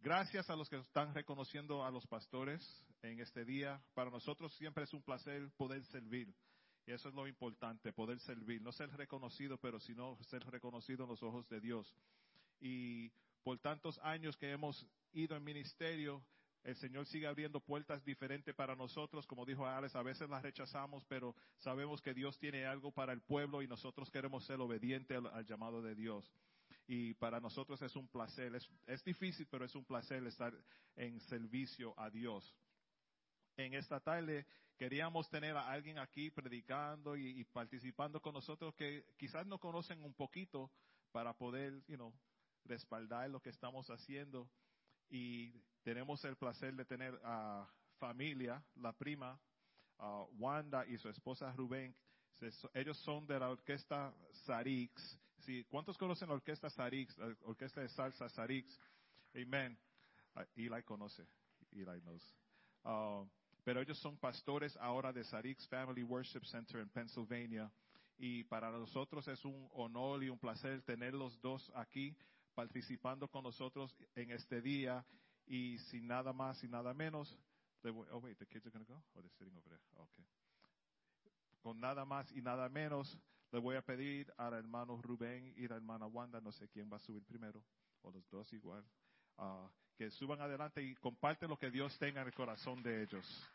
gracias a los que están reconociendo a los pastores en este día. Para nosotros siempre es un placer poder servir. Y eso es lo importante, poder servir. No ser reconocido, pero sino ser reconocido en los ojos de Dios. Y por tantos años que hemos ido en ministerio, el Señor sigue abriendo puertas diferentes para nosotros. Como dijo Alex, a veces las rechazamos, pero sabemos que Dios tiene algo para el pueblo y nosotros queremos ser obedientes al, llamado de Dios. Y para nosotros es un placer, es, es difícil, pero es un placer estar en servicio a Dios. En esta tarde queríamos tener a alguien aquí predicando y, participando con nosotros que quizás nos conocen un poquito para poder, you know, respaldar lo que estamos haciendo. Y tenemos el placer de tener a familia, la prima, uh, Wanda y su esposa Rubén. Ellos son de la orquesta Sarix. Sí, ¿Cuántos conocen la orquesta Sarix? La orquesta de salsa Sarix. Amen. Uh, Eli conoce. Eli knows. Uh, pero ellos son pastores ahora de Sarix Family Worship Center en Pennsylvania. Y para nosotros es un honor y un placer tener los dos aquí participando con nosotros en este día. Y sin nada más y nada menos, oh wait, the kids are going to go? Oh, they're sitting over there. Okay. Con nada más y nada menos, le voy a pedir al hermano Rubén y la hermana Wanda, no sé quién va a subir primero, o los dos igual, uh, que suban adelante y comparten lo que Dios tenga en el corazón de ellos.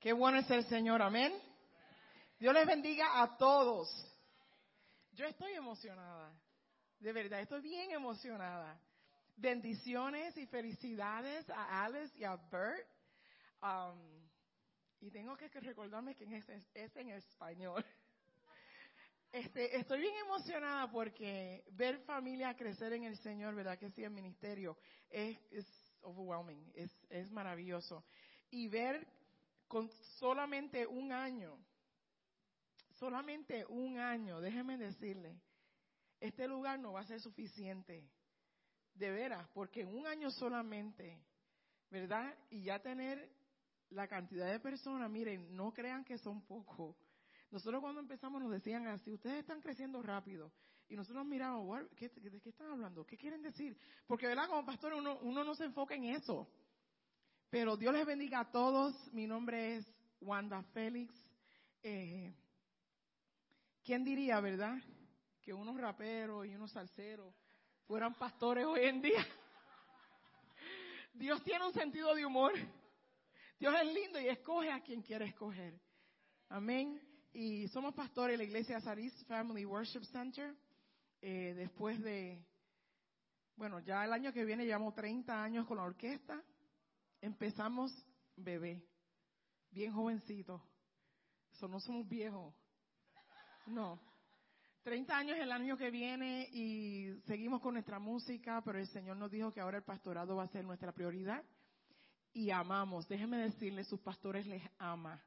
Qué bueno es el Señor, amén. Dios les bendiga a todos. Yo estoy emocionada, de verdad, estoy bien emocionada. Bendiciones y felicidades a Alice y a Bert. Um, y tengo que recordarme que es, es en español. Este, estoy bien emocionada porque ver familia crecer en el Señor, ¿verdad? Que sí, el ministerio es, es overwhelming, es, es maravilloso. Y ver con solamente un año, solamente un año, déjeme decirle, este lugar no va a ser suficiente, de veras, porque en un año solamente, ¿verdad? Y ya tener la cantidad de personas, miren, no crean que son pocos. Nosotros cuando empezamos nos decían así, ustedes están creciendo rápido. Y nosotros miramos, ¿qué, ¿de qué están hablando? ¿Qué quieren decir? Porque, ¿verdad? Como pastor uno, uno no se enfoca en eso. Pero Dios les bendiga a todos. Mi nombre es Wanda Félix. Eh, ¿Quién diría, verdad? Que unos raperos y unos salseros fueran pastores hoy en día. Dios tiene un sentido de humor. Dios es lindo y escoge a quien quiere escoger. Amén. Y somos pastores de la iglesia Saris Family Worship Center. Eh, después de, bueno, ya el año que viene llevamos 30 años con la orquesta. Empezamos bebé, bien jovencito. Eso no somos viejos. No. 30 años el año que viene y seguimos con nuestra música, pero el Señor nos dijo que ahora el pastorado va a ser nuestra prioridad. Y amamos, déjenme decirle, sus pastores les ama.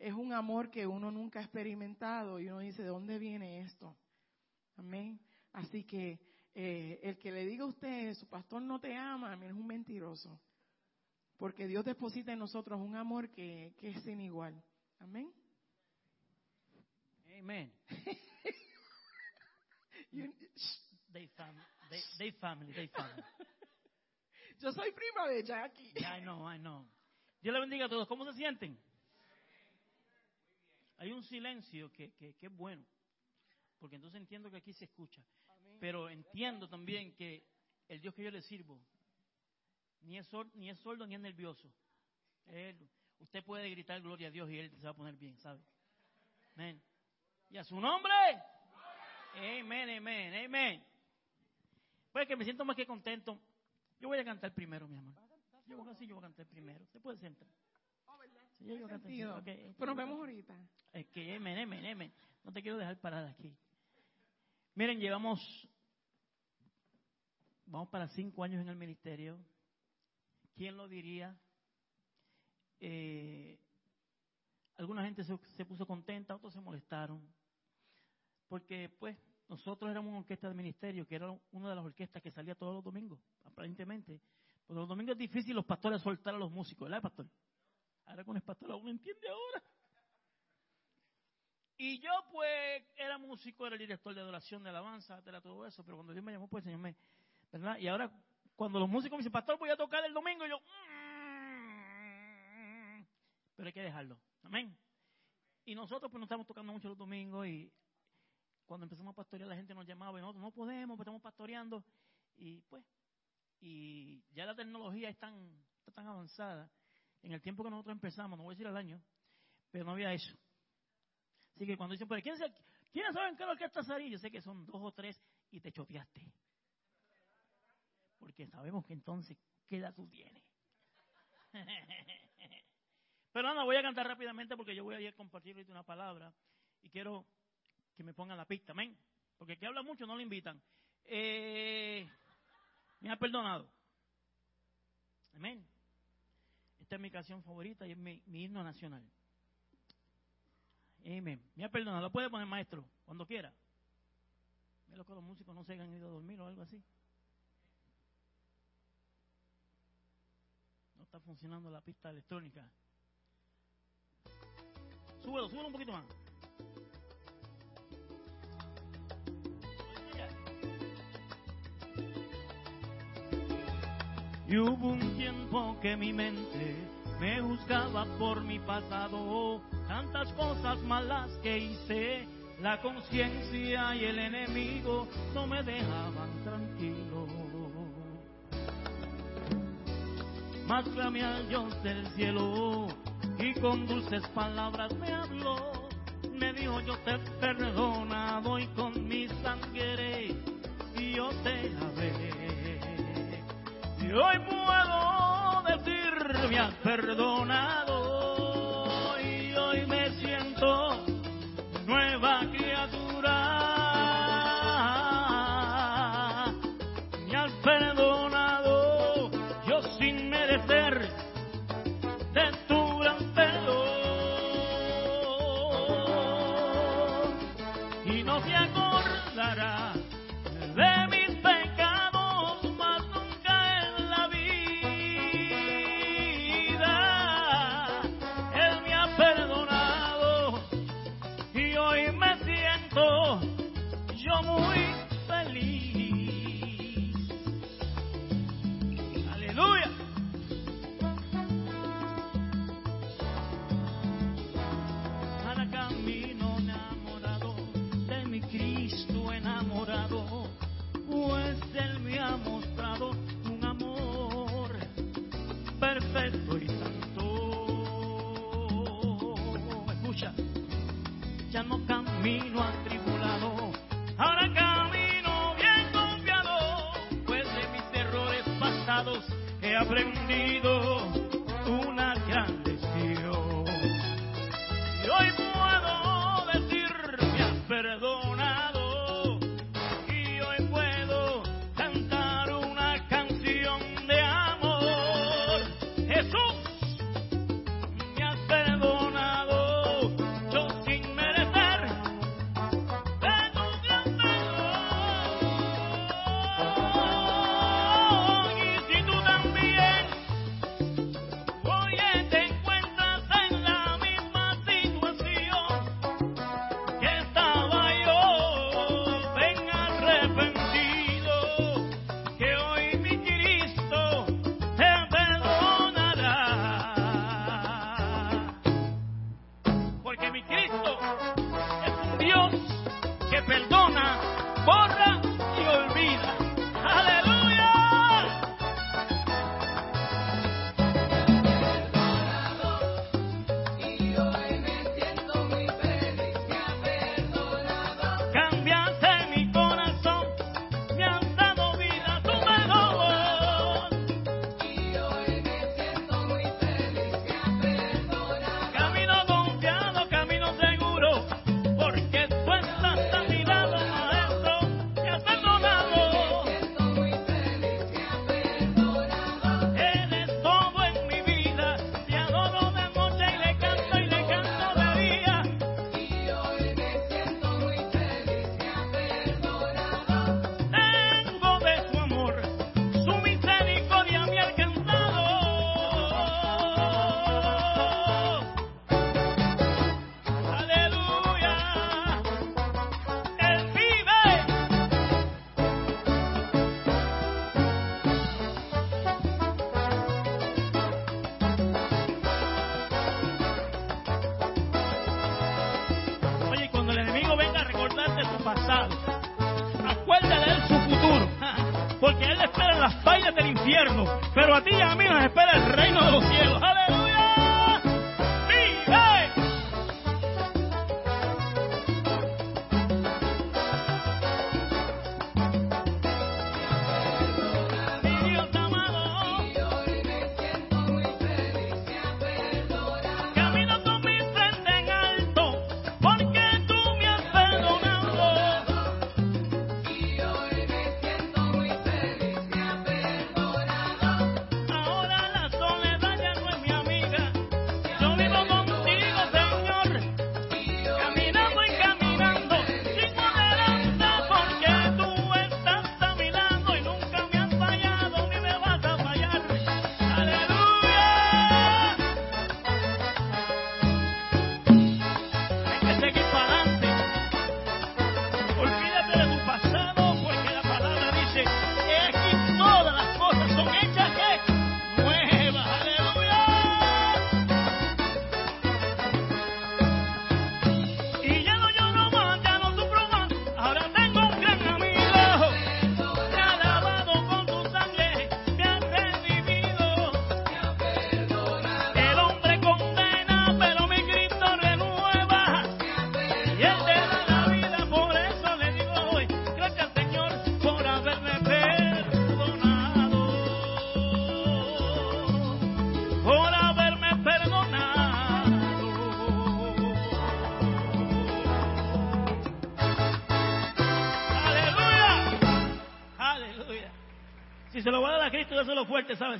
Es un amor que uno nunca ha experimentado y uno dice, ¿de dónde viene esto? Amén. Así que eh, el que le diga a usted, su pastor no te ama, es un mentiroso. Porque Dios deposita en nosotros un amor que es sin igual. Amén. Amen. You- They family, they, they family, they family. Yo soy prima de Jackie. Yeah, I know, I know. Dios le bendiga a todos. ¿Cómo se sienten? Hay un silencio que, que, que es bueno, porque entonces entiendo que aquí se escucha. Pero entiendo también que el Dios que yo le sirvo ni es, sor- ni es sordo ni es nervioso. Él- usted puede gritar gloria a Dios y Él se va a poner bien, ¿sabe? Amén. Y a su nombre. Amén, amén, amén. Pues que me siento más que contento. Yo voy a cantar primero, mi amor. Yo voy a, sí, yo voy a cantar primero. Se puede sentar. Sí, yo voy a cantar primero. Ok, Pero nos vemos ahorita. Es que, amén, amén, amén. No te quiero dejar parada aquí. Miren, llevamos, vamos para cinco años en el ministerio. ¿Quién lo diría? Eh, alguna gente se, puso contenta, otros se molestaron. Porque, pues, nosotros éramos una orquesta de ministerio, que era una de las orquestas que salía todos los domingos, aparentemente. Porque los domingos es difícil los pastores soltar a los músicos, ¿verdad, pastor? Ahora con el pastor uno entiende ahora. Y yo, pues, era músico, era el director de adoración de alabanza, era todo eso, pero cuando Dios me llamó, pues, Señor me. ¿Verdad? Y ahora, cuando los músicos me dicen, Pastor, voy a tocar el domingo, y yo. "Mm". Pero hay que dejarlo. Amén. Y nosotros, pues, no estamos tocando mucho los domingos, y cuando empezamos a pastorear, la gente nos llamaba, y nosotros no podemos, pues, estamos pastoreando. Y, pues, y ya la tecnología es tan, está tan avanzada. En el tiempo que nosotros empezamos, no voy a decir al año, pero no había eso. Así que cuando dicen, pero ¿quién ¿quiénes saben qué es ahí? Yo sé que son dos o tres y te choteaste. Porque sabemos que entonces, ¿qué edad tú tienes? pero nada, voy a cantar rápidamente porque yo voy a ir a compartir una palabra y quiero que me pongan la pista, amén. Porque el que habla mucho no lo invitan. Eh, me ha perdonado. Amén. Esta es mi canción favorita y es mi, mi himno nacional. Amén. Me ha perdonado. Lo puede poner maestro cuando quiera. Mira que los músicos no se hayan ido a dormir o algo así. No está funcionando la pista electrónica. Súbelo, un poquito más. Y hubo un tiempo que mi mente me juzgaba por mi pasado, tantas cosas malas que hice, la conciencia y el enemigo no me dejaban tranquilo. Mas clamé al Dios del cielo y con dulces palabras me habló. Me dijo yo te he perdonado y con mi sangre yo te lavé. Y hoy puedo decir, me has perdonado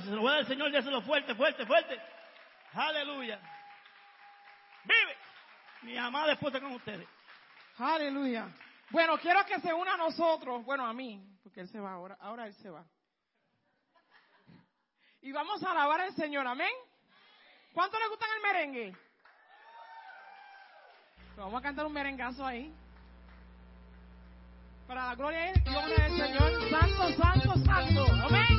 se lo voy a dar al Señor, déselo fuerte, fuerte, fuerte. Aleluya. Vive. Mi amada esposa con ustedes. Aleluya. Bueno, quiero que se una a nosotros, bueno, a mí, porque él se va ahora, ahora él se va. Y vamos a alabar al Señor, amén. ¿Cuánto le gustan el merengue? Vamos a cantar un merengazo ahí. Para la gloria y honra del Señor, santo, santo, santo, amén.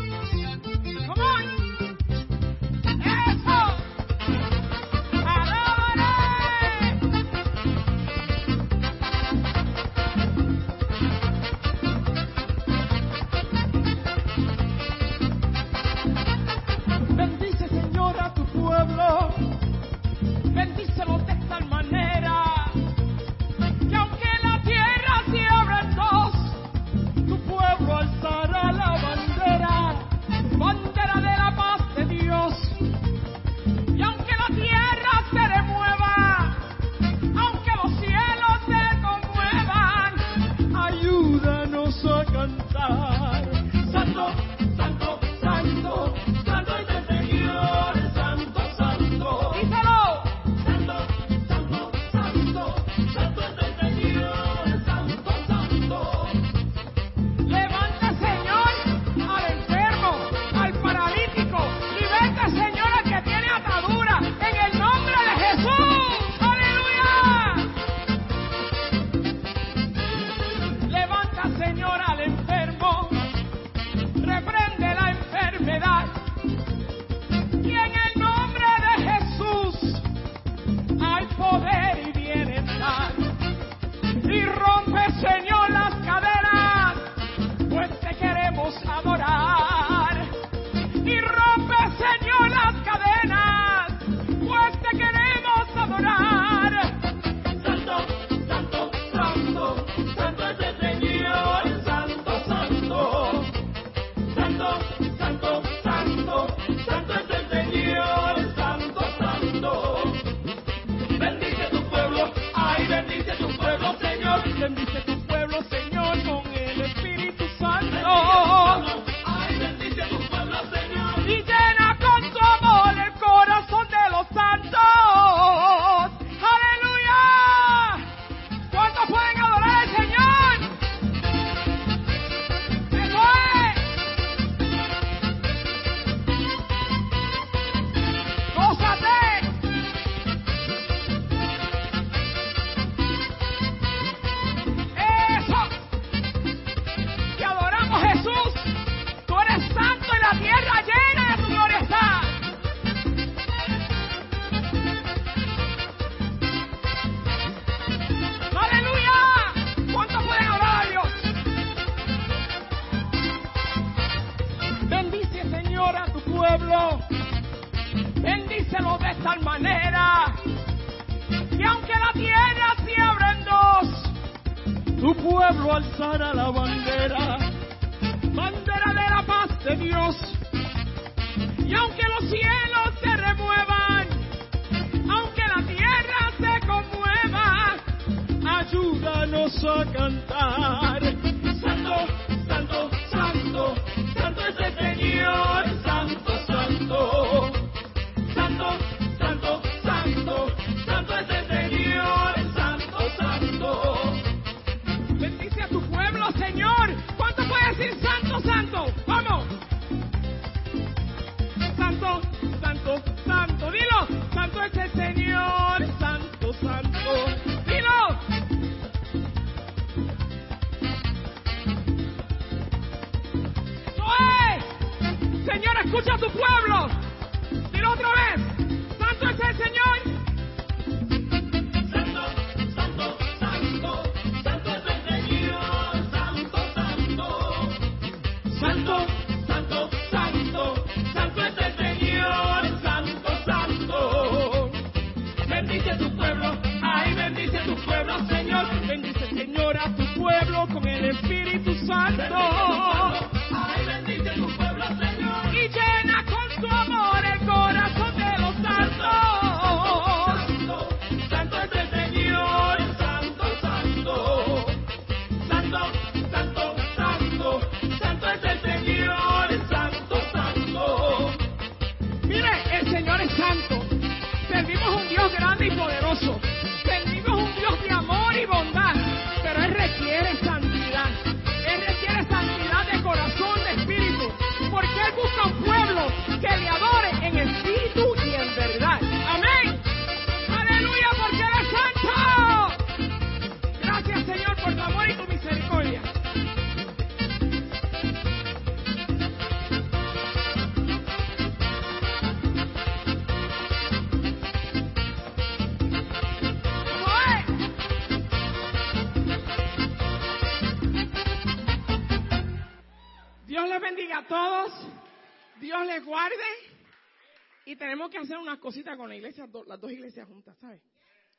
Cositas con la iglesia, las dos iglesias juntas, ¿sabes?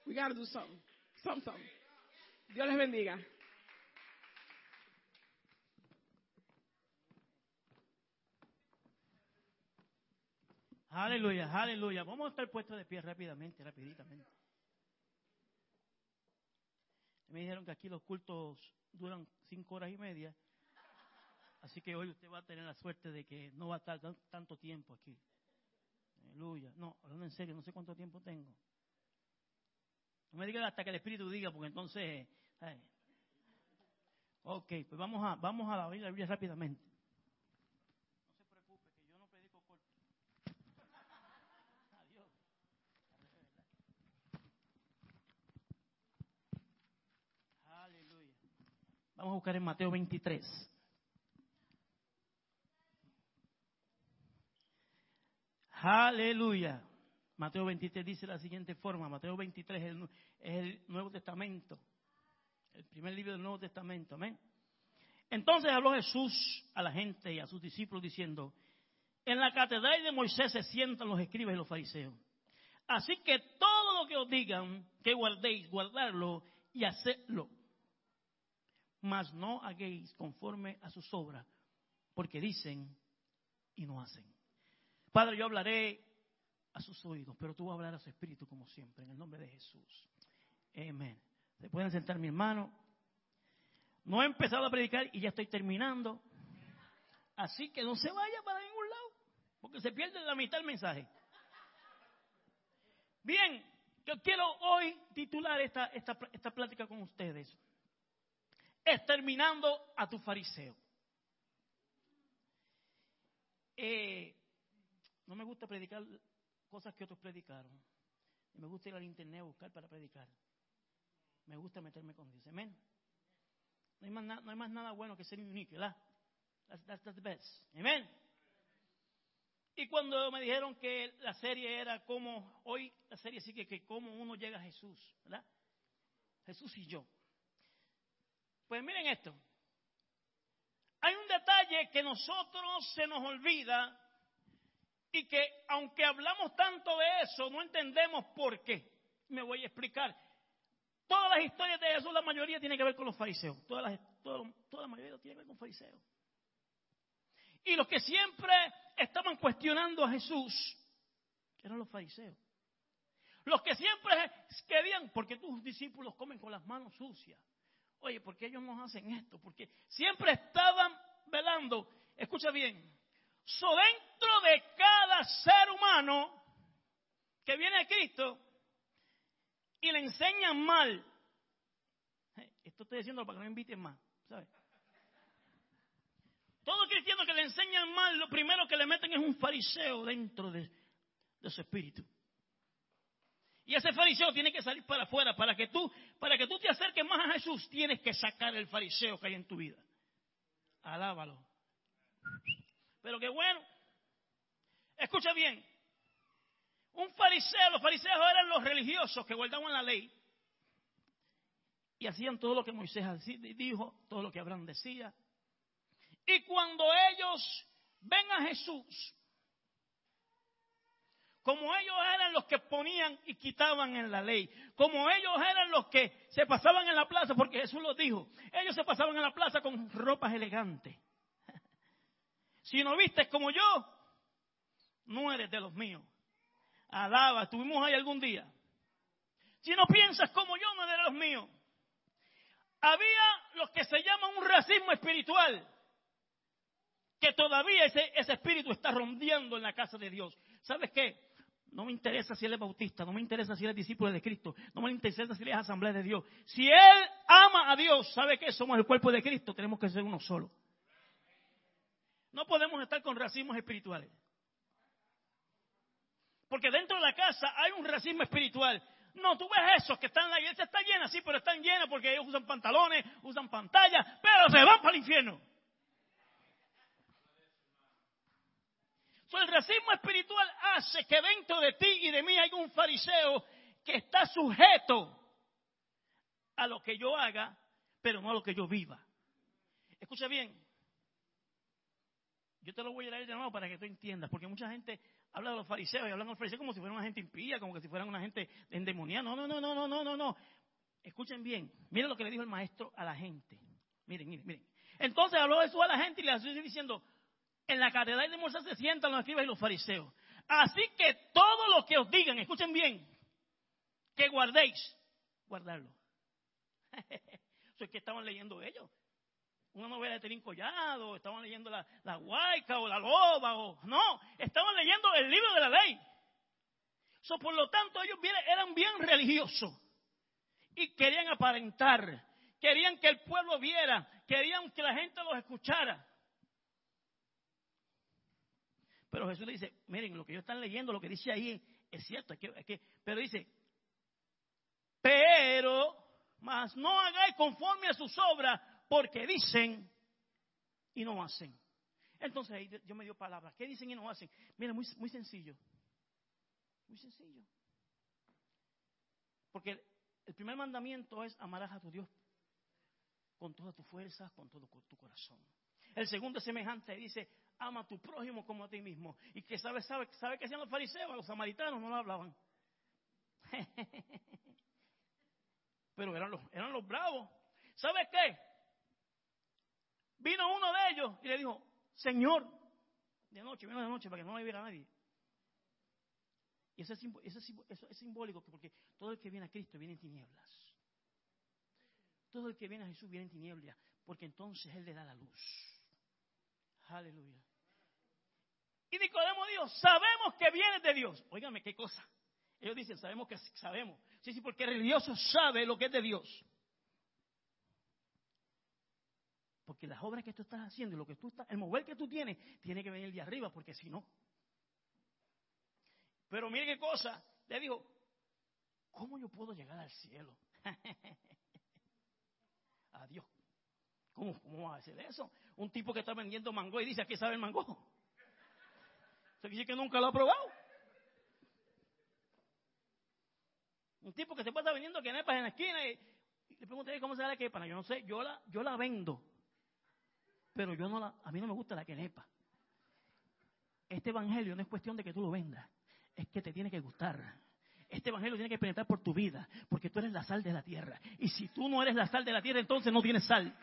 We gotta do something. Some, some. Dios les bendiga. Aleluya, aleluya. Vamos a estar puestos de pie rápidamente, rapiditamente. Me dijeron que aquí los cultos duran cinco horas y media. Así que hoy usted va a tener la suerte de que no va a estar tan- tanto tiempo aquí. Aleluya. No, hablando en serio, no sé cuánto tiempo tengo. No me digan hasta que el Espíritu diga, porque entonces... Ok, pues vamos a, vamos a la Biblia, la Biblia rápidamente. No se preocupe, que yo no predico corto. Adiós. Aleluya. Vamos a buscar en Mateo 23. Aleluya. Mateo 23 dice de la siguiente forma. Mateo 23 es el, Nuevo Testamento. El primer libro del Nuevo Testamento. Amén. Entonces habló Jesús a la gente y a sus discípulos diciendo, en la catedral de Moisés se sientan los escribas y los fariseos. Así que todo lo que os digan que guardéis, guardarlo y hacedlo. Mas no hagáis conforme a sus obras, porque dicen y no hacen. Padre, yo hablaré a sus oídos, pero tú vas a hablar a su espíritu como siempre, en el nombre de Jesús. Amén. Se pueden sentar mi hermano. No he empezado a predicar y ya estoy terminando. Así que no se vaya para ningún lado, porque se pierde la mitad del mensaje. Bien, yo quiero hoy titular esta, esta, esta plática con ustedes. Exterminando a tu fariseo. Eh, no me gusta predicar cosas que otros predicaron. Me gusta ir al internet a buscar para predicar. Me gusta meterme con Dios. Amén. No hay más, nada bueno que ser unique, ¿verdad? That's- that's the best. Amén. Y cuando me dijeron que la serie era como, hoy la serie sigue que cómo uno llega a Jesús, ¿verdad? Jesús y yo. Pues miren esto. Hay un detalle que nosotros se nos olvida Y que aunque hablamos tanto de eso, no entendemos por qué. Me voy a explicar. Todas las historias de Jesús, la mayoría tiene que ver con los fariseos. Todas las, toda, la mayoría tiene que ver con fariseos. Y los que siempre estaban cuestionando a Jesús eran los fariseos. Los que siempre querían, porque tus discípulos comen con las manos sucias. Oye, ¿por qué ellos no hacen esto? Porque siempre estaban velando. Escucha bien. So dentro de cada ser humano que viene a Cristo y le enseñan mal. Esto estoy diciendo para que no me inviten más, ¿sabes? Todo cristiano que le enseñan mal, lo primero que le meten es un fariseo dentro de, de su espíritu. Y ese fariseo tiene que salir para afuera. Para que tú, para que tú te acerques más a Jesús, tienes que sacar el fariseo que hay en tu vida. Alábalo. Pero qué bueno. Escucha bien. Un fariseo, los fariseos eran los religiosos que guardaban la ley. Y hacían todo lo que Moisés dijo, todo lo que Abraham decía. Y cuando ellos ven a Jesús, como ellos eran los que ponían y quitaban en la ley, como ellos eran los que se pasaban en la plaza, porque Jesús lo dijo, ellos se pasaban en la plaza con ropas elegantes. Si no vistes como yo, no eres de los míos. Alaba, estuvimos ahí algún día. Si no piensas como yo, no eres de los míos. Había lo que se llama un racismo espiritual, que todavía ese, ese espíritu está rondeando en la casa de Dios. ¿Sabes qué? No me interesa si él es bautista, no me interesa si él es discípulo de Cristo, no me interesa si él es asamblea de Dios. Si él ama a Dios, sabe que somos el cuerpo de Cristo, tenemos que ser uno solo. No podemos estar con racismos espirituales. Porque dentro de la casa hay un racismo espiritual. No, tú ves esos que están, la iglesia está llena, sí, pero están llena porque ellos usan pantalones, usan pantallas, pero se van para el infierno. el racismo espiritual hace que dentro de ti y de mí haya un fariseo que está sujeto a lo que yo haga, pero no a lo que yo viva. Escucha bien. Yo te lo voy a leer de nuevo para que tú entiendas, porque mucha gente habla de los fariseos y hablan de los fariseos como si fueran una gente impía, como que si fueran una gente endemoniada. No, no, no, no, no, no, no, no. Escuchen bien. Miren lo que le dijo el maestro a la gente. Miren, miren, miren. Entonces habló eso a la gente y le estoy diciendo, en la catedral de Moisés se sientan los escribas y los fariseos. Así que todo lo que os digan, escuchen bien, que guardéis, guardarlo. Eso es que estaban leyendo ellos. Una novela de Terín Collado, estaban leyendo la, la Huayca o la Loba, o no, estaban leyendo el libro de la ley. So, por lo tanto, ellos eran bien religiosos y querían aparentar, querían que el pueblo viera, querían que la gente los escuchara. Pero Jesús le dice, miren, lo que ellos están leyendo, lo que dice ahí es cierto, es que, pero dice, pero, más no hagáis conforme a sus obras, porque dicen y no hacen. Entonces ahí yo me dio palabras, ¿qué dicen y no hacen? Mira, muy, muy sencillo, muy sencillo. Porque el primer mandamiento es amarás a tu Dios con toda tu fuerza, con todo tu corazón. El segundo es semejante, dice, ama a tu prójimo como a ti mismo. Y que sabe, sabe, sabe que hacían los fariseos, los samaritanos no lo hablaban. Pero eran los, eran los bravos. ¿Sabe qué? Vino uno de ellos y le dijo, Señor, de noche, vino de noche para que no le viera nadie. Y eso es, eso, es, simbólico porque todo el que viene a Cristo viene en tinieblas. Todo el que viene a Jesús viene en tinieblas, porque entonces Él le da la luz. Aleluya. Y Nicodemo dijo, sabemos que viene de Dios. Óigame, qué cosa. Ellos dicen, sabemos que sabemos. Sí, sí, porque el religioso sabe lo que es de Dios. Porque las obras que tú estás haciendo, lo que tú estás, el mover que tú tienes, tiene que venir de arriba, porque si no. Pero mire qué cosa. Le dijo, ¿cómo yo puedo llegar al cielo? Adiós. ¿Cómo, ¿Cómo va a hacer eso? Un tipo que está vendiendo mango y dice, aquí sabe el mango. Quiere decir que nunca lo ha probado. Un tipo que se pasa vendiendo quenepas en la esquina y, le pregunté cómo se da la quepa. Yo no sé, yo la, yo la vendo. Pero yo no la, a mí no me gusta la quenepa. este evangelio no es cuestión de que tú lo vendas, es que te tiene que gustar. Este evangelio tiene que penetrar por tu vida, porque tú eres la sal de la tierra. Y si tú no eres la sal de la tierra, entonces no tienes sal.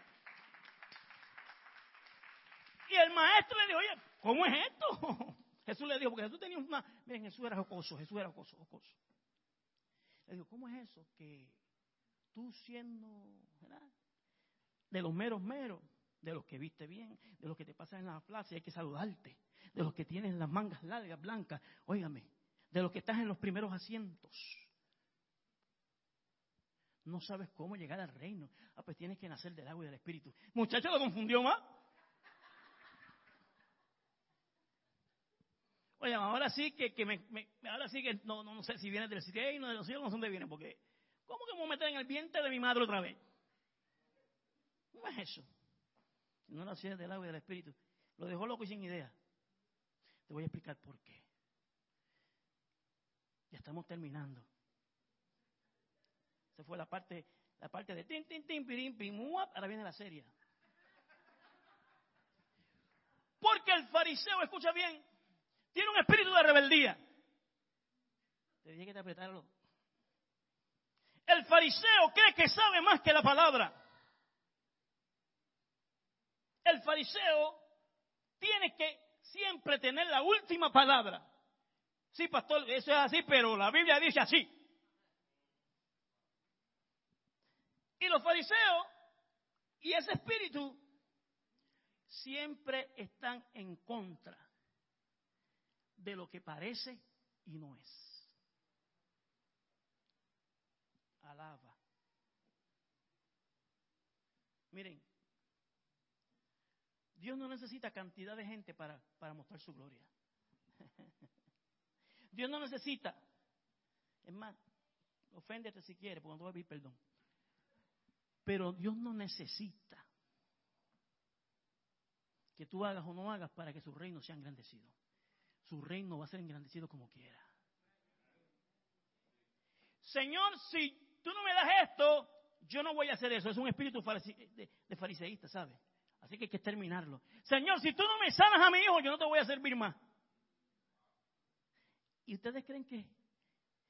Y el maestro le dijo, oye, ¿cómo es esto? Jesús le dijo, porque Jesús tenía una... Miren, Jesús era jocoso, Jesús era jocoso, jocoso. Le dijo, ¿cómo es eso? Que tú siendo. De los meros meros, de los que viste bien, de los que te pasan en la plaza y hay que saludarte, de los que tienen las mangas largas, blancas, óigame, de los que estás en los primeros asientos. No sabes cómo llegar al reino. Ah, pues tienes que nacer del agua y del espíritu. Muchacho, lo confundió más. Oye, ahora sí que, ahora sí que no, sé si viene del no de los cielos, no sé dónde viene, porque ¿cómo que me voy a meter en el vientre de mi madre otra vez? No es eso. No nací del agua y del espíritu. Lo dejó loco y sin idea. Te voy a explicar por qué. Ya estamos terminando. Esa fue la parte, la parte de tin, tin, tin, pirim, pim, ahora viene la serie. Porque el fariseo, escucha bien, tiene un espíritu de rebeldía. Te dije que apretarlo. El fariseo cree que sabe más que la palabra. El fariseo tiene que siempre tener la última palabra. Sí, pastor, eso es así, pero la Biblia dice así. Y los fariseos y ese espíritu siempre están en contra de lo que parece y no es. Alaba. Miren, Dios no necesita cantidad de gente para, para mostrar su gloria. Dios no necesita. Es más, oféndete si quieres, porque no te voy a pedir perdón. Pero Dios no necesita que tú hagas o no hagas para que su reino sea engrandecido su reino va a ser engrandecido como quiera. Señor, si tú no me das esto, yo no voy a hacer eso. Es un espíritu de fariseísta, ¿sabes? Así que hay que terminarlo. Señor, si tú no me sanas a mi hijo, yo no te voy a servir más. ¿Y ustedes creen que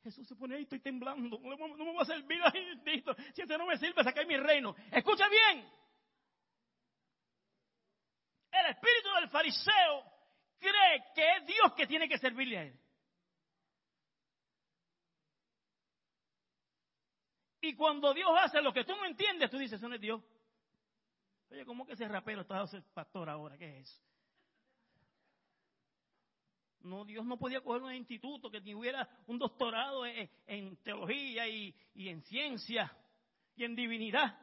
Jesús se pone ahí, estoy temblando, no, me va a servir ahí, si este no me sirve, sacar mi reino. Escucha bien. El espíritu del fariseo cree que es Dios que tiene que servirle a él. Y cuando Dios hace lo que tú no entiendes, tú dices, eso no es Dios. Oye, ¿cómo que ese rapero está ser pastor ahora? ¿Qué es eso? No, Dios no podía coger un instituto que tuviera un doctorado en, teología y, y en ciencia y en divinidad.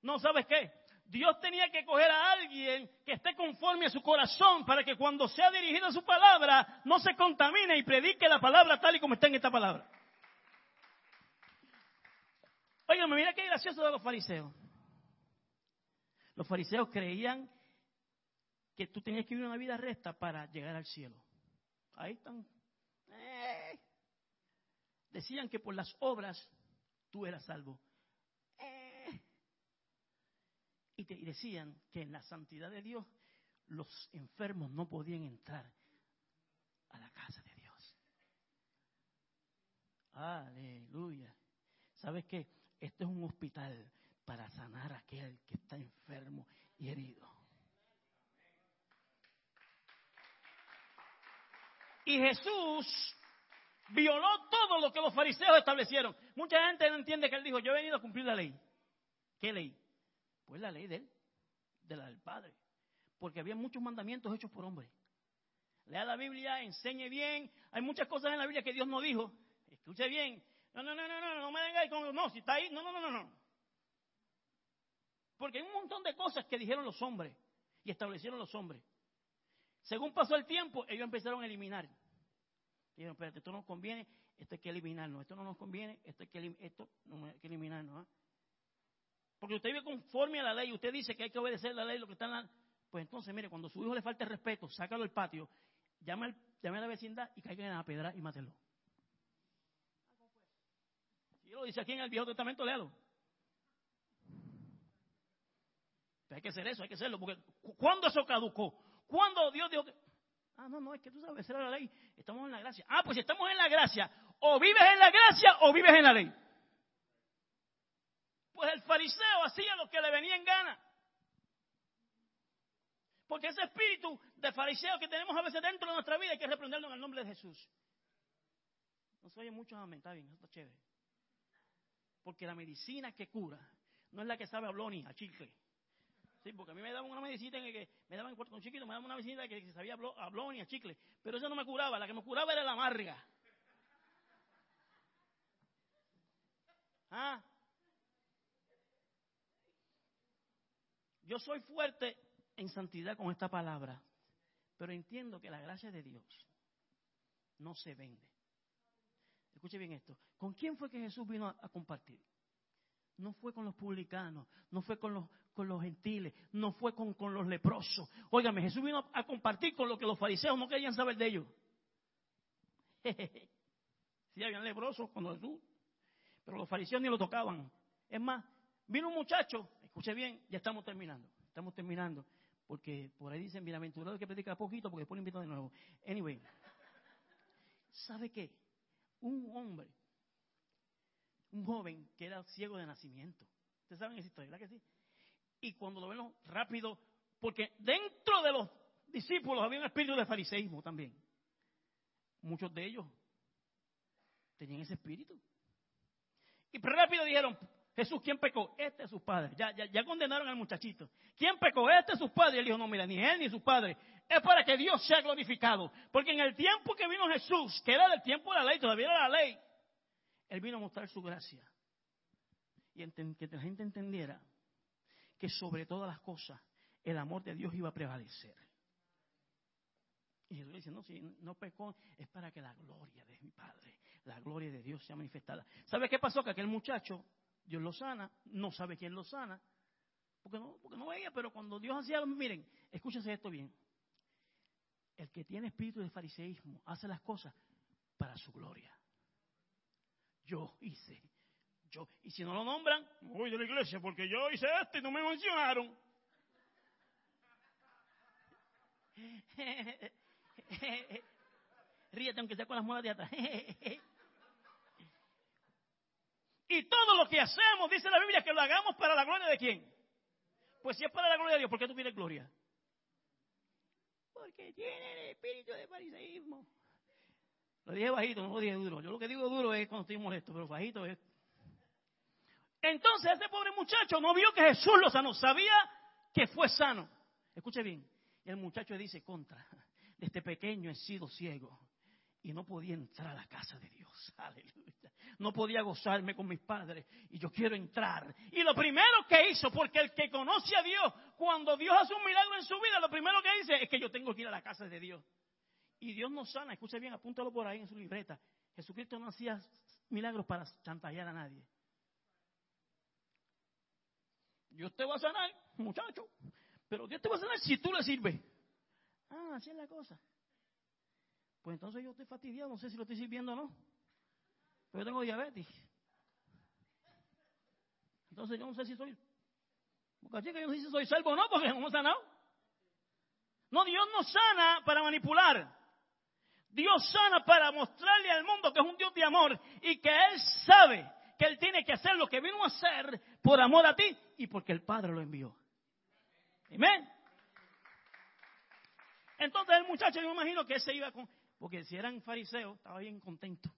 No, ¿sabes qué? Dios tenía que coger a alguien que esté conforme a su corazón para que cuando sea dirigido a su palabra no se contamine y predique la palabra tal y como está en esta palabra. Oigan, mira qué gracioso de los fariseos. Los fariseos creían que tú tenías que vivir una vida recta para llegar al cielo. Ahí están. Eh. Decían que por las obras tú eras salvo. Y, te, decían que en la santidad de Dios los enfermos no podían entrar a la casa de Dios. Aleluya. ¿Sabes qué? Este es un hospital para sanar a aquel que está enfermo y herido. Y Jesús violó todo lo que los fariseos establecieron. Mucha gente no entiende que él dijo, yo he venido a cumplir la ley. ¿Qué ley? Pues la ley de él, de la del Padre. Porque había muchos mandamientos hechos por hombres. Lea la Biblia, enseñe bien. Hay muchas cosas en la Biblia que Dios no dijo. Escuche bien. No, no, no, no, no, no me venga con. No, si está ahí. No, no, no, no, no. Porque hay un montón de cosas que dijeron los hombres y establecieron los hombres. Según pasó el tiempo, ellos empezaron a eliminar. Dijeron, espérate, esto no nos conviene, esto hay que eliminarlo. Esto no nos conviene, esto hay que, esto no hay que eliminarlo. ¿ah? Porque usted vive conforme a la ley, usted dice que hay que obedecer la ley, lo que está en la... Pues entonces, mire, cuando a su hijo le falta respeto, sácalo al patio, llame, a la vecindad y caiga en la pedra y mátelo. Si lo dice aquí en el Viejo Testamento, léalo. Hay que hacer eso, hay que hacerlo, porque ¿cuándo eso caducó? ¿Cuándo Dios dijo que... Ah, no, no, es que tú sabes, era la ley. Estamos en la gracia. Ah, pues si estamos en la gracia, o vives en la gracia o vives en la ley. Pues el fariseo hacía lo que le venía en gana. Porque ese espíritu de fariseo que tenemos a veces dentro de nuestra vida hay que reprenderlo en el nombre de Jesús. No se oye mucho amén, está bien, está chévere. Porque la medicina que cura no es la que sabe a bloni, a chicle. Sí, porque a mí me daban una medicina en que me daban un chiquito, me daban una medicina que sabía a bloni, a chicle. Pero eso no me curaba, la que me curaba era la amarga. ¿Ah? Yo soy fuerte en santidad con esta palabra, pero entiendo que la gracia de Dios no se vende. Escuche bien esto. ¿Con quién fue que Jesús vino a, compartir? No fue con los publicanos, no fue con los, gentiles, no fue con, los leprosos. Óigame, Jesús vino a, compartir con lo que los fariseos no querían saber de ellos. sí, habían leprosos cuando Jesús, pero los fariseos ni lo tocaban. Es más, vino un muchacho, escuche bien, ya estamos terminando, estamos terminando. Porque por ahí dicen, bienaventurado que predica poquito porque después lo invito de nuevo. Anyway, ¿sabe qué? Un hombre, un joven que era ciego de nacimiento. ¿Ustedes saben esa historia, verdad que sí? Y cuando lo ven rápido, porque dentro de los discípulos había un espíritu de fariseísmo también. Muchos de ellos tenían ese espíritu. Y rápido dijeron, Jesús, ¿quién pecó? Este es su padre. Ya, ya, ya condenaron al muchachito. ¿Quién pecó? Este es su padre. Y él dijo, no, mira, ni él ni su padre. Es para que Dios sea glorificado. Porque en el tiempo que vino Jesús, que era del tiempo de la ley, todavía era la ley, Él vino a mostrar su gracia. Y que la gente entendiera que sobre todas las cosas el amor de Dios iba a prevalecer. Y Jesús dice, no, si no pecó, es para que la gloria de mi Padre, la gloria de Dios sea manifestada. ¿Sabe qué pasó? Que aquel muchacho Dios lo sana, no sabe quién lo sana, porque no, porque no veía, pero cuando Dios hacía, miren, escúchense esto bien. El que tiene espíritu de fariseísmo hace las cosas para su gloria. Yo hice, yo, y si no lo nombran, voy de la iglesia porque yo hice esto y no me mencionaron. Ríete aunque sea con las muelas de atrás. Y todo lo que hacemos, dice la Biblia, que lo hagamos para la gloria de quién. Pues si es para la gloria de Dios, ¿por qué tú pides gloria? Porque tiene el espíritu de fariseísmo. Lo dije bajito, no lo dije duro. Yo lo que digo duro es cuando estoy molesto, pero bajito es. Entonces ese pobre muchacho no vio que Jesús lo sanó, sabía que fue sano. Escuche bien, el muchacho dice contra, de este pequeño he sido ciego y no podía entrar a la casa de Dios. Aleluya. No podía gozarme con mis padres y yo quiero entrar. Y lo primero que hizo, porque el que conoce a Dios, cuando Dios hace un milagro en su vida, lo primero que dice es que yo tengo que ir a la casa de Dios. Y Dios nos sana, escuche bien, apúntalo por ahí en su libreta. Jesucristo no hacía milagros para chantajear a nadie. Dios te va a sanar, muchacho, pero Dios te va a sanar si tú le sirves. Ah, así es la cosa. Pues entonces yo estoy fastidiado, no sé si lo estoy sirviendo o no. Pero yo tengo diabetes. Entonces yo no sé si soy. Porque yo no sé si soy salvo o no, porque no me sanado. No, Dios no sana para manipular. Dios sana para mostrarle al mundo que es un Dios de amor y que Él sabe que Él tiene que hacer lo que vino a hacer por amor a ti y porque el Padre lo envió. Amén. Entonces el muchacho, yo me imagino que se iba con, porque si eran fariseos, estaba bien contento.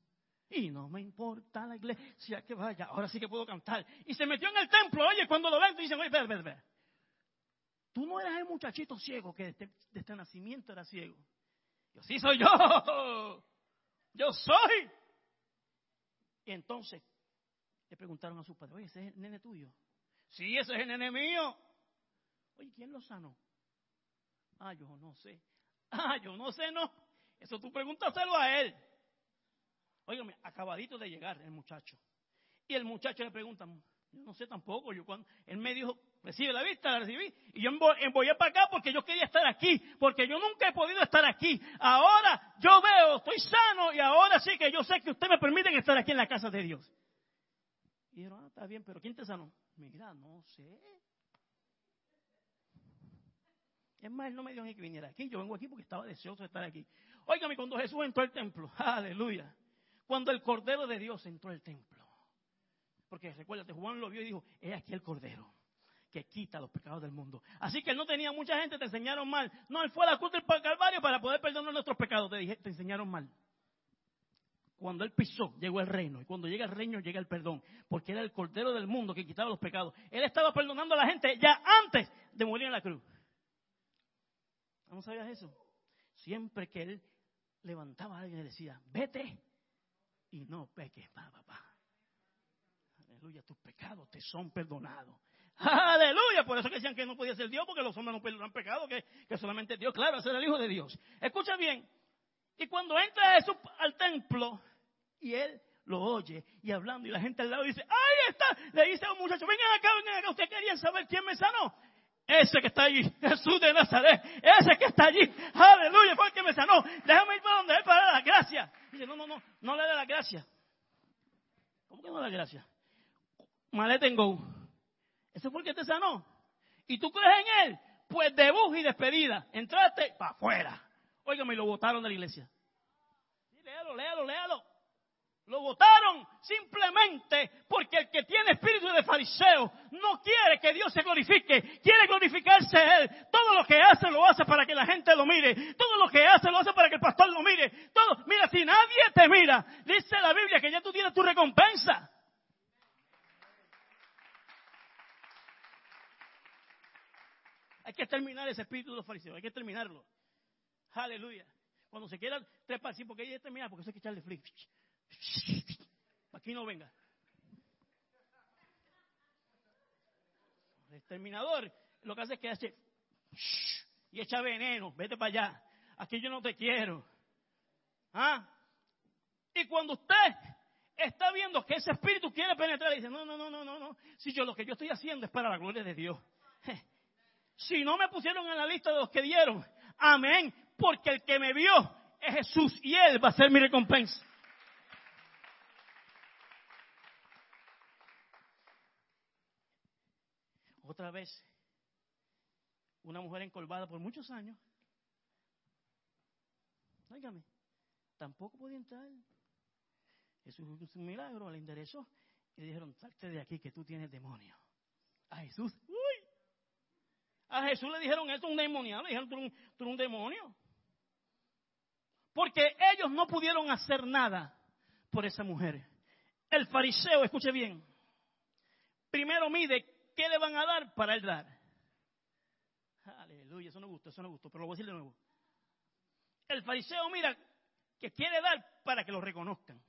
Y no me importa la iglesia que vaya, ahora sí que puedo cantar. Y se metió en el templo, oye, cuando lo ven, dicen, oye, ve, ve, ve. Tú no eras el muchachito ciego que desde, este nacimiento era ciego. Yo sí soy yo. Yo soy. Y entonces le preguntaron a su padre, oye, ese es el nene tuyo. Sí, ese es el nene mío. Oye, ¿quién lo sanó? Ah, yo no sé. Ah, yo no sé, no. Eso tú pregúntaselo a él. Óigame, acabadito de llegar el muchacho. Y el muchacho le pregunta, yo no sé tampoco, yo cuando, él me dijo, recibe la vista, la recibí. Y yo voy para acá porque yo quería estar aquí, porque yo nunca he podido estar aquí. Ahora yo veo, estoy sano y ahora sí que yo sé que usted me permite estar aquí en la casa de Dios. Y dijeron, ah, está bien, pero ¿quién te sanó? Mira, no sé. Es más, él no me dio ni que viniera aquí. Yo vengo aquí porque estaba deseoso de estar aquí. Óigame, cuando Jesús entró al templo, aleluya. Cuando el Cordero de Dios entró al templo. Porque recuérdate, Juan lo vio y dijo, es aquí el Cordero que quita los pecados del mundo. Así que él no tenía mucha gente, te enseñaron mal. No, él fue a la cruz del Calvario para poder perdonar nuestros pecados. Te, dije, te enseñaron mal. Cuando él pisó, llegó el reino. Y cuando llega el reino, llega el perdón. Porque era el cordero del mundo que quitaba los pecados. Él estaba perdonando a la gente ya antes de morir en la cruz. ¿No sabías eso? Siempre que él levantaba a alguien y decía, vete y no peques, papá. Aleluya, tus pecados te son perdonados. Aleluya, por eso que decían que no podía ser Dios, porque los hombres no perdonan pecado, que, que solamente Dios, claro, ser el Hijo de Dios. Escucha bien, y cuando entra Jesús al templo y él lo oye y hablando y la gente al lado dice, ahí está, le dice a un muchacho, vengan acá, vengan acá, ustedes querían saber quién me sanó. Ese que está allí, Jesús de Nazaret, ese que está allí, aleluya, fue el que me sanó. Déjame ir para donde él para dar la gracia. Dice, no, no, no, no le da la gracia. ¿Cómo que no le da gracia? Maleta en go. Ese fue el te sanó. ¿Y tú crees en él? Pues debut y despedida. Entraste para afuera. Óigame, lo votaron de la iglesia. Sí, léalo, léalo, léalo. Lo votaron simplemente porque el que tiene espíritu de fariseo no quiere que Dios se glorifique, quiere glorificarse él. Todo lo que hace lo hace para que la gente lo mire, todo lo que hace lo hace para que el pastor lo mire. Todo, mira, si nadie te mira, dice la Biblia que ya tú tienes tu recompensa. Que terminar ese espíritu de los fariseos, hay que terminarlo. Aleluya. Cuando se quieran trepar, sí, porque ella termina, porque eso hay que echarle flick. Aquí no venga. El exterminador lo que hace es que hace y echa veneno, vete para allá. Aquí yo no te quiero. ¿Ah? Y cuando usted está viendo que ese espíritu quiere penetrar, dice, no, no, no, no, no, no. Si yo lo que yo estoy haciendo es para la gloria de Dios. Si no me pusieron en la lista de los que dieron, amén, porque el que me vio es Jesús y Él va a ser mi recompensa. Otra vez, una mujer encolvada por muchos años, óigame, tampoco podía entrar. Jesús hizo un milagro, le enderezó y le dijeron, salte de aquí que tú tienes demonio. A Jesús, uy, a Jesús le dijeron, esto es un demonio. Le dijeron, tú un, demonio. Porque ellos no pudieron hacer nada por esa mujer. El fariseo, escuche bien, primero mide qué le van a dar para él dar. Aleluya, eso no gusta, eso no gustó, pero lo voy a decir de nuevo. El fariseo mira que quiere dar para que lo reconozcan.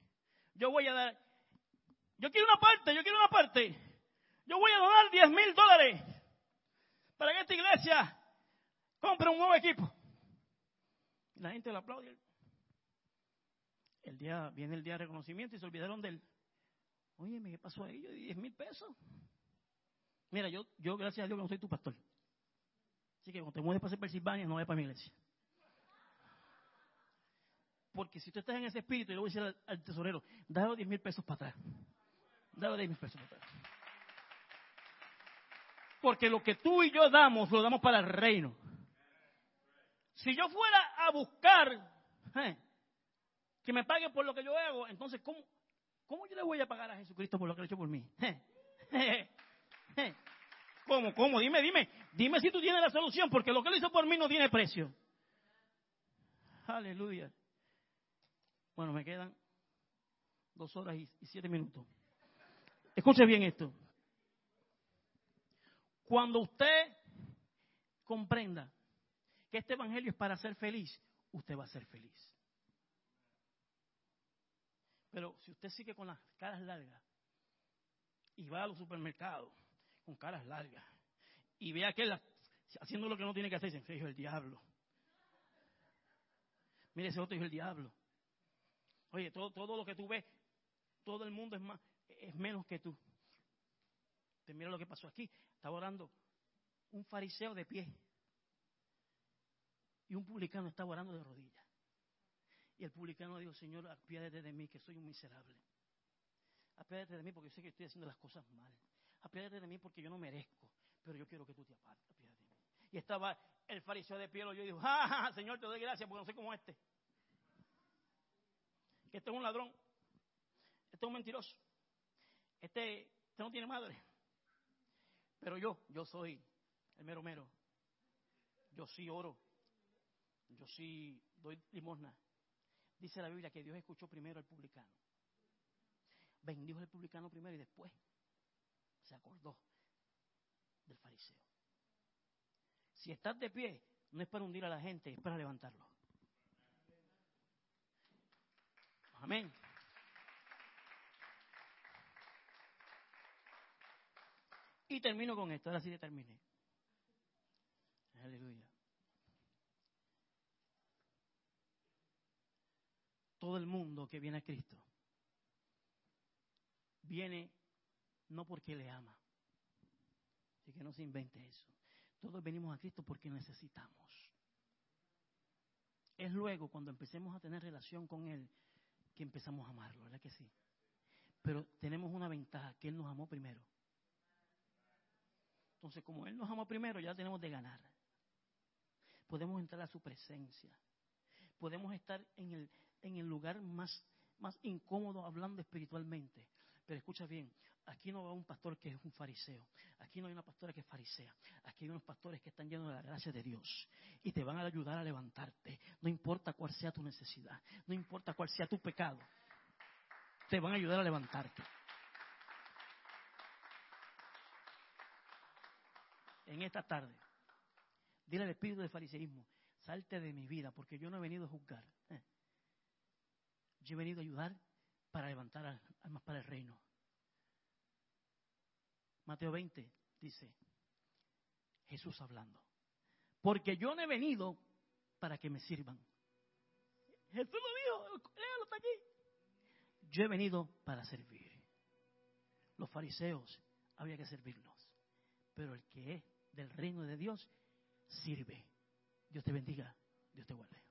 Yo voy a dar, yo quiero una parte, yo quiero una parte. Yo voy a donar 10 mil dólares para que esta iglesia compre un nuevo equipo. La gente lo aplaude. El día, viene el día de reconocimiento y se olvidaron de él. Oye, ¿qué pasó ahí? Yo di 10 mil pesos. Mira, yo, yo gracias a Dios que no soy tu pastor. Así que cuando te mueves para Pensilvania, no vayas para mi iglesia. Porque si tú estás en ese espíritu, y le voy a decir al, al tesorero, dale 10 mil pesos para atrás. Dale 10 mil pesos para atrás. Porque lo que tú y yo damos, lo damos para el reino. Si yo fuera a buscar eh, que me pague por lo que yo hago, entonces, ¿cómo, ¿cómo yo le voy a pagar a Jesucristo por lo que ha hecho por mí? Eh, eh, ¿Cómo? ¿Cómo? Dime, dime. Dime si tú tienes la solución, porque lo que él hizo por mí no tiene precio. Aleluya. Bueno, me quedan dos horas y, siete minutos. Escuche bien esto. Cuando usted comprenda que este evangelio es para ser feliz, usted va a ser feliz. Pero si usted sigue con las caras largas y va a los supermercados con caras largas y ve a aquel haciendo lo que no tiene que hacer, dice, hijo del diablo. Mire ese otro hijo del diablo. Oye, todo, todo lo que tú ves, todo el mundo es más, es menos que tú. Mira lo que pasó aquí. Estaba orando un fariseo de pie. Y un publicano estaba orando de rodillas. Y el publicano dijo, Señor, apiádate de mí, que soy un miserable. Apiádate de mí porque yo sé que estoy haciendo las cosas mal. Apiádate de mí porque yo no merezco. Pero yo quiero que tú te apiades de mí. Y estaba El fariseo de pie lo yo y dijo, ¡Ja, ja, ja, Señor, te doy gracias porque no soy como este. Este es un ladrón. Este es un mentiroso. Este, este no tiene madre. Pero yo, yo soy el mero mero. Yo sí oro. Yo sí doy limosna. Dice la Biblia que Dios escuchó primero al publicano. Bendijo al publicano primero y después se acordó del fariseo. Si estás de pie, no es para hundir a la gente, es para levantarlo. Amén. Y termino con esto, ahora sí ya terminé. Aleluya. Todo el mundo que viene a Cristo viene no porque le ama. Así que no se invente eso. Todos venimos a Cristo porque necesitamos. Es luego cuando empecemos a tener relación con Él que empezamos a amarlo, ¿verdad que sí? Pero tenemos una ventaja, que Él nos amó primero. Entonces, como Él nos amó primero, ya tenemos de ganar. Podemos entrar a su presencia. Podemos estar en el, en el lugar más, más incómodo hablando espiritualmente. Pero escucha bien, aquí no va un pastor que es un fariseo. Aquí no hay una pastora que es farisea. Aquí hay unos pastores que están llenos de la gracia de Dios. Y te van a ayudar a levantarte. No importa cuál sea tu necesidad. No importa cuál sea tu pecado. Te van a ayudar a levantarte. En esta tarde, dile al espíritu de fariseísmo, salte de mi vida, porque yo no he venido a juzgar. Yo he venido a ayudar para levantar almas para el reino. Mateo 20 dice, Jesús hablando, porque yo no he venido para que me sirvan. Jesús lo dijo, léalo está aquí. Yo he venido para servir. Los fariseos había que servirlos, pero el que es del reino de Dios sirve. Dios te bendiga, Dios te guarde.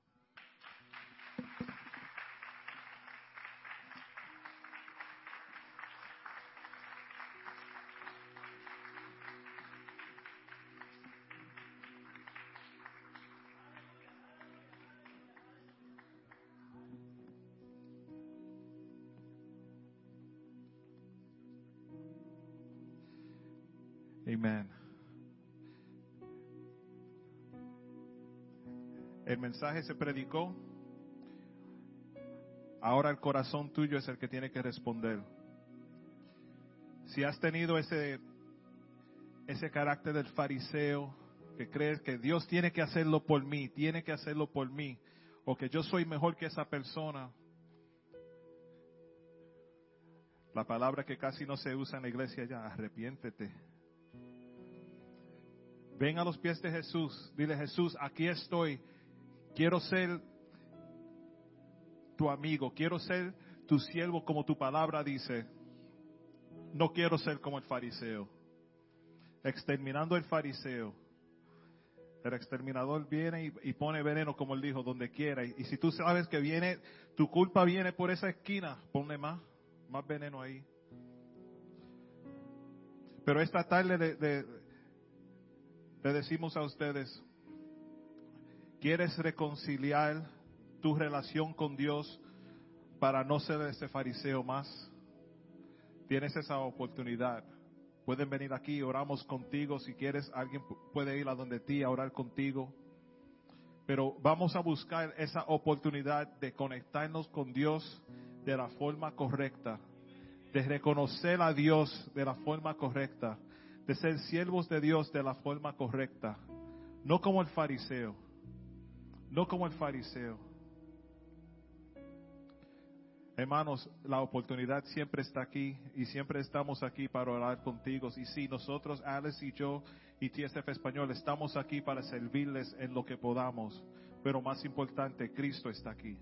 Amén. Mensaje se predicó. Ahora el corazón tuyo es el que tiene que responder. Si has tenido ese, ese carácter del fariseo, que crees que Dios tiene que hacerlo por mí, tiene que hacerlo por mí, o que yo soy mejor que esa persona, la palabra que casi no se usa en la iglesia ya, arrepiéntete. Ven a los pies de Jesús, dile Jesús, aquí estoy, quiero ser tu amigo, quiero ser tu siervo como tu palabra dice. No quiero ser como el fariseo. Exterminando el fariseo. El exterminador viene y, pone veneno, como él dijo, donde quiera. Y, si tú sabes que viene, tu culpa viene por esa esquina, ponle más, más veneno ahí. Pero esta tarde de, de, le decimos a ustedes, ¿quieres reconciliar tu relación con Dios para no ser ese fariseo más? Tienes esa oportunidad. Pueden venir aquí, oramos contigo. Si quieres, alguien puede ir a donde ti a orar contigo. Pero vamos a buscar esa oportunidad de conectarnos con Dios de la forma correcta, de reconocer a Dios de la forma correcta, de ser siervos de Dios de la forma correcta, no como el fariseo, no como el fariseo. Hermanos, la oportunidad siempre está aquí y siempre estamos aquí para orar contigo. Y sí, nosotros, Alex y yo y TSF Español, estamos aquí para servirles en lo que podamos. Pero más importante, Cristo está aquí.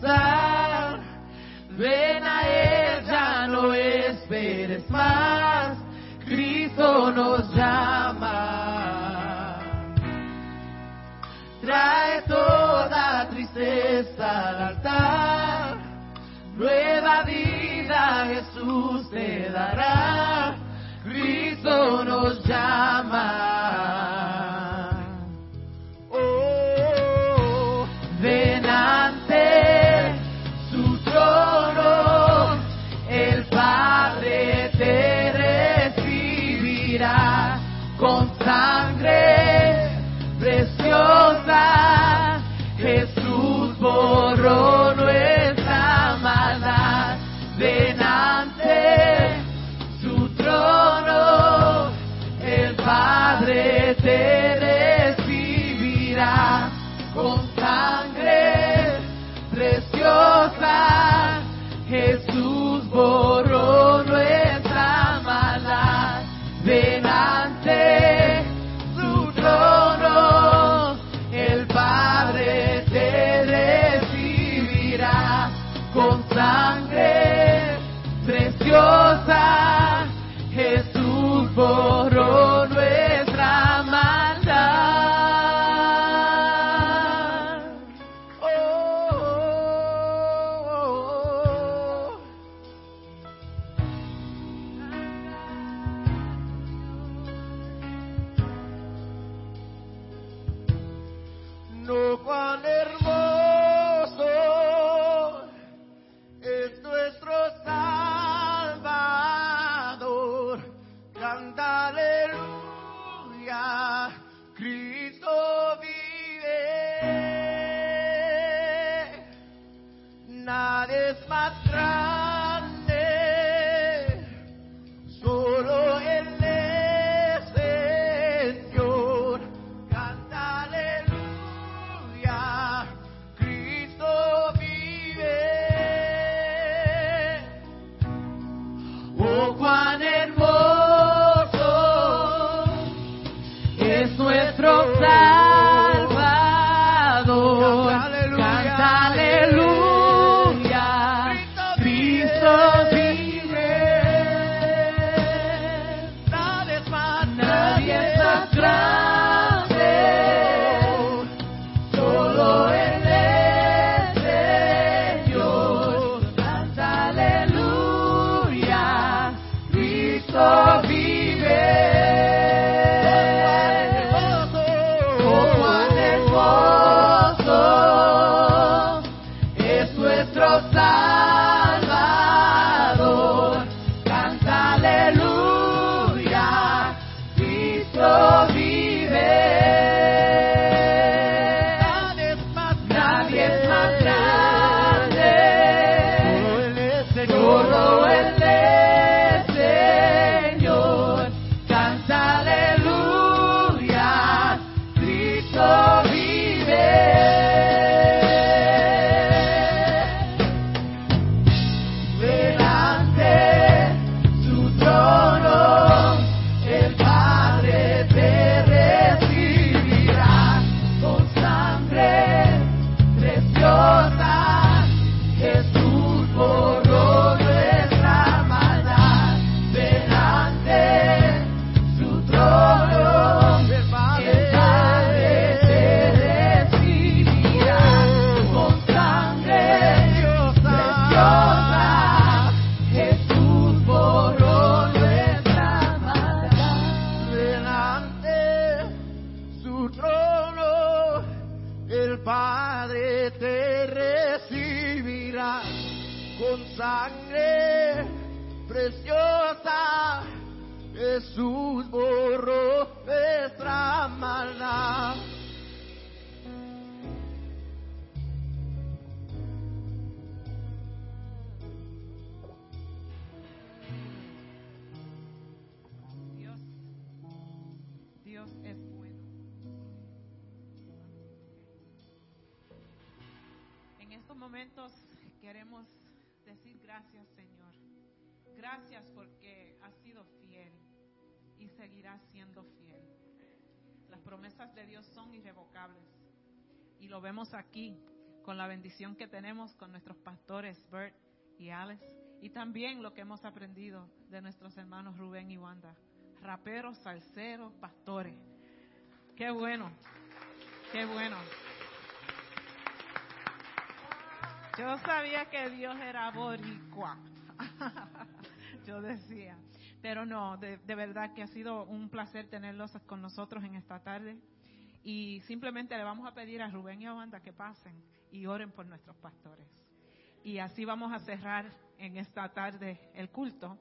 Ven a Él, ya no esperes más, Cristo nos llama. Trae toda tristeza al altar, nueva vida Jesús te dará, Cristo nos llama. te recibirá con sangre preciosa, Jesús. Queremos decir gracias, Señor. Gracias porque has sido fiel y seguirás siendo fiel. Las promesas de Dios son irrevocables. Y lo vemos aquí con la bendición que tenemos con nuestros pastores Bert y Alex. Y también lo que hemos aprendido de nuestros hermanos Rubén y Wanda. Raperos, salseros, pastores. Qué bueno, qué bueno. Yo sabía que Dios era boricua. Yo decía. Pero no, de, verdad que ha sido un placer tenerlos con nosotros en esta tarde. Y simplemente le vamos a pedir a Rubén y a Wanda que pasen y oren por nuestros pastores. Y así vamos a cerrar en esta tarde el culto.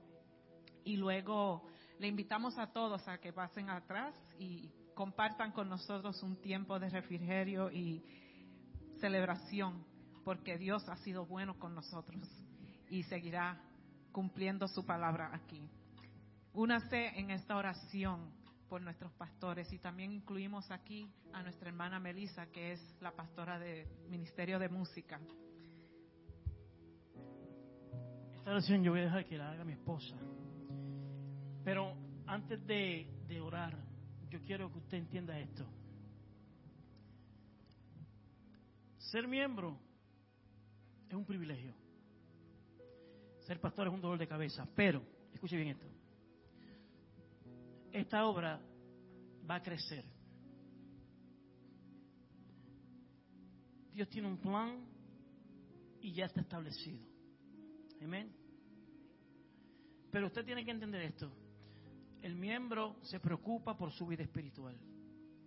Y luego le invitamos a todos a que pasen atrás y compartan con nosotros un tiempo de refrigerio y celebración, porque Dios ha sido bueno con nosotros y seguirá cumpliendo su palabra aquí. Únase en esta oración por nuestros pastores y también incluimos aquí a nuestra hermana Melissa, que es la pastora del Ministerio de Música. Esta oración yo voy a dejar que la haga mi esposa. Pero antes de, de orar, yo quiero que usted entienda esto. Ser miembro es un privilegio. Ser pastor es un dolor de cabeza. Pero, escuche bien esto. Esta obra va a crecer. Dios tiene un plan y ya está establecido. Amén. Pero usted tiene que entender esto. El miembro se preocupa por su vida espiritual.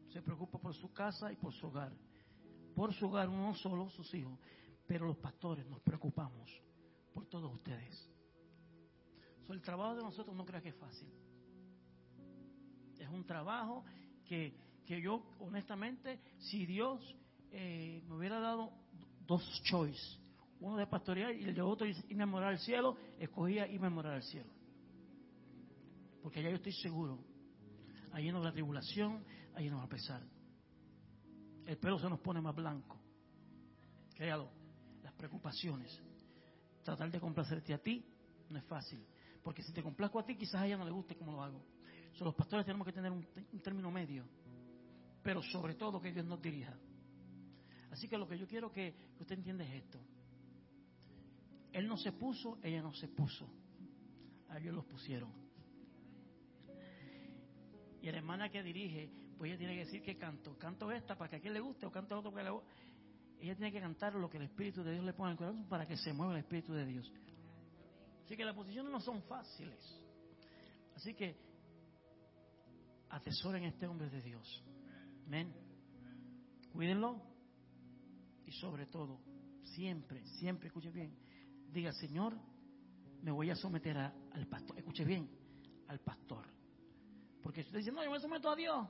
Se preocupa por su casa y por su hogar. Por su hogar, uno solo, sus hijos. Pero los pastores nos preocupamos por todos ustedes. El trabajo de nosotros no crea que es fácil. Es un trabajo que, que yo, honestamente, si Dios eh, me hubiera dado dos choices, uno de pastorear y el de otro irme a morar al cielo, escogía irme a morar al cielo. Porque allá yo estoy seguro. Allí no la tribulación, allí no va a pesar. El pelo se nos pone más blanco. Créalo. Preocupaciones. Tratar de complacerte a ti no es fácil. Porque si te complazco a ti, quizás a ella no le guste cómo lo hago. So, los pastores tenemos que tener un, término medio. Pero sobre todo que Dios nos dirija. Así que lo que yo quiero que, usted entienda es esto. Él no se puso, ella no se puso. A ellos los pusieron. Y la hermana que dirige, pues ella tiene que decir que canto. Canto esta para que a quien le guste o canto otro para que le Ella tiene que cantar lo que el Espíritu de Dios le pone en el corazón para que se mueva el Espíritu de Dios. Así que las posiciones no son fáciles. Así que atesoren a este hombre de Dios. Amén. Cuídenlo. Y sobre todo, siempre, siempre, escuche bien, diga, Señor, me voy a someter a, al pastor. Escuche bien, al pastor. Porque si usted dice, no, yo me someto a Dios,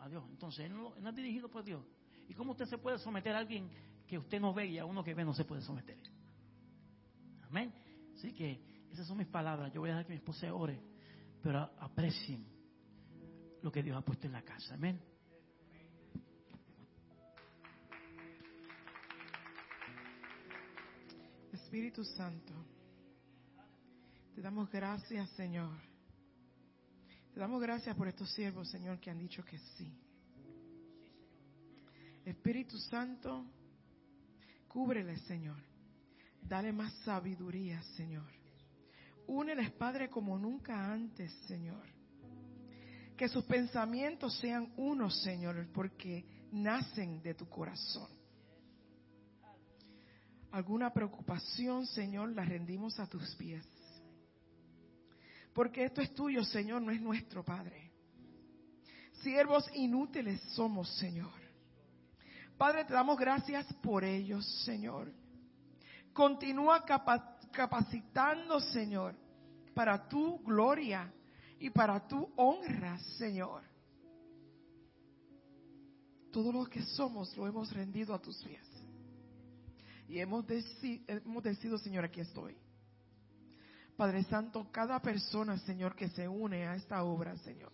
a Dios. Entonces, él no, él no es dirigido por Dios. ¿Y cómo usted se puede someter a alguien que usted no ve y a uno que ve no se puede someter? Amén. Así que esas son mis palabras. Yo voy a dejar que mi esposa ore, pero aprecien lo que Dios ha puesto en la casa. Amén. Espíritu Santo, te damos gracias, Señor. Te damos gracias por estos siervos, Señor, que han dicho que sí. Espíritu Santo, cúbrele, Señor. Dale más sabiduría, Señor. Úneles, Padre, como nunca antes, Señor. Que sus pensamientos sean unos, Señor, porque nacen de tu corazón. Alguna preocupación, Señor, la rendimos a tus pies. Porque esto es tuyo, Señor, no es nuestro, Padre. Siervos inútiles somos, Señor. Padre, te damos gracias por ellos, Señor. Continúa capacitando, Señor, para tu gloria y para tu honra, Señor. Todo lo que somos lo hemos rendido a tus pies. Y hemos, hemos decidido, Señor, aquí estoy. Padre Santo, cada persona, Señor, que se une a esta obra, Señor.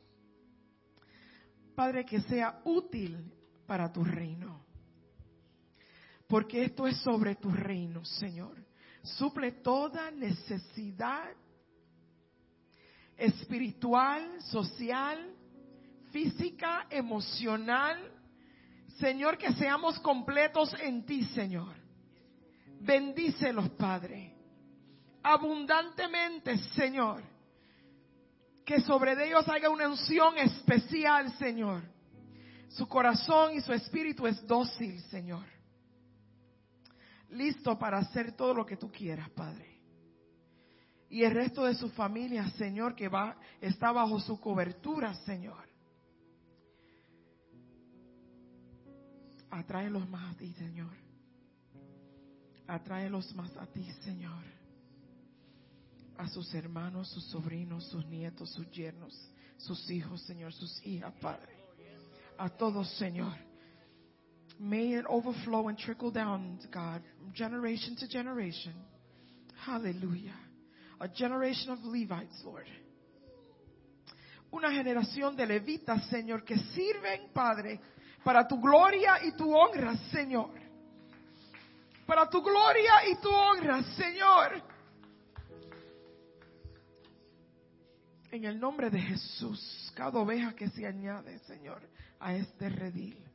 Padre, que sea útil para tu reino. Porque esto es sobre tu reino, Señor. Suple toda necesidad espiritual, social, física, emocional. Señor, que seamos completos en ti, Señor. Bendícelos, Padre. Abundantemente, Señor. Que sobre ellos haya una unción especial, Señor. Su corazón y su espíritu es dócil, Señor. Listo para hacer todo lo que tú quieras, Padre. Y el resto de su familia, Señor, que va, está bajo su cobertura, Señor. Atráelos más a ti, Señor. Atráelos más a ti, Señor. A sus hermanos, sus sobrinos, sus nietos, sus yernos, sus hijos, Señor, sus hijas, Padre. A todos, Señor. May it overflow and trickle down, God, from generation to generation. Hallelujah. A generation of Levites, Lord. Una generación de levitas, Señor, que sirven, Padre, para tu gloria y tu honra, Señor. Para tu gloria y tu honra, Señor. En el nombre de Jesús, cada oveja que se añade, Señor, a este redil.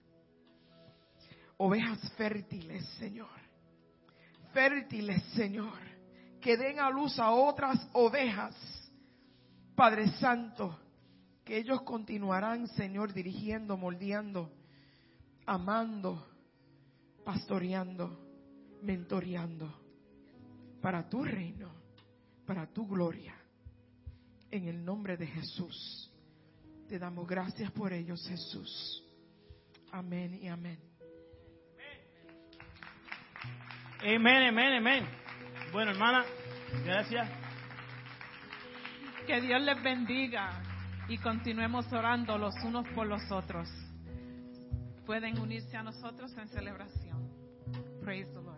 Ovejas fértiles, Señor. Fértiles, Señor. Que den a luz a otras ovejas. Padre Santo, que ellos continuarán, Señor, dirigiendo, moldeando amando, pastoreando, mentoreando para tu reino, para tu gloria. En el nombre de Jesús. Te damos gracias por ellos, Jesús. Amén y amén. Amén, amén, amén. Bueno, hermana, gracias. Que Dios les bendiga y continuemos orando los unos por los otros. Pueden unirse a nosotros en celebración. Praise the Lord.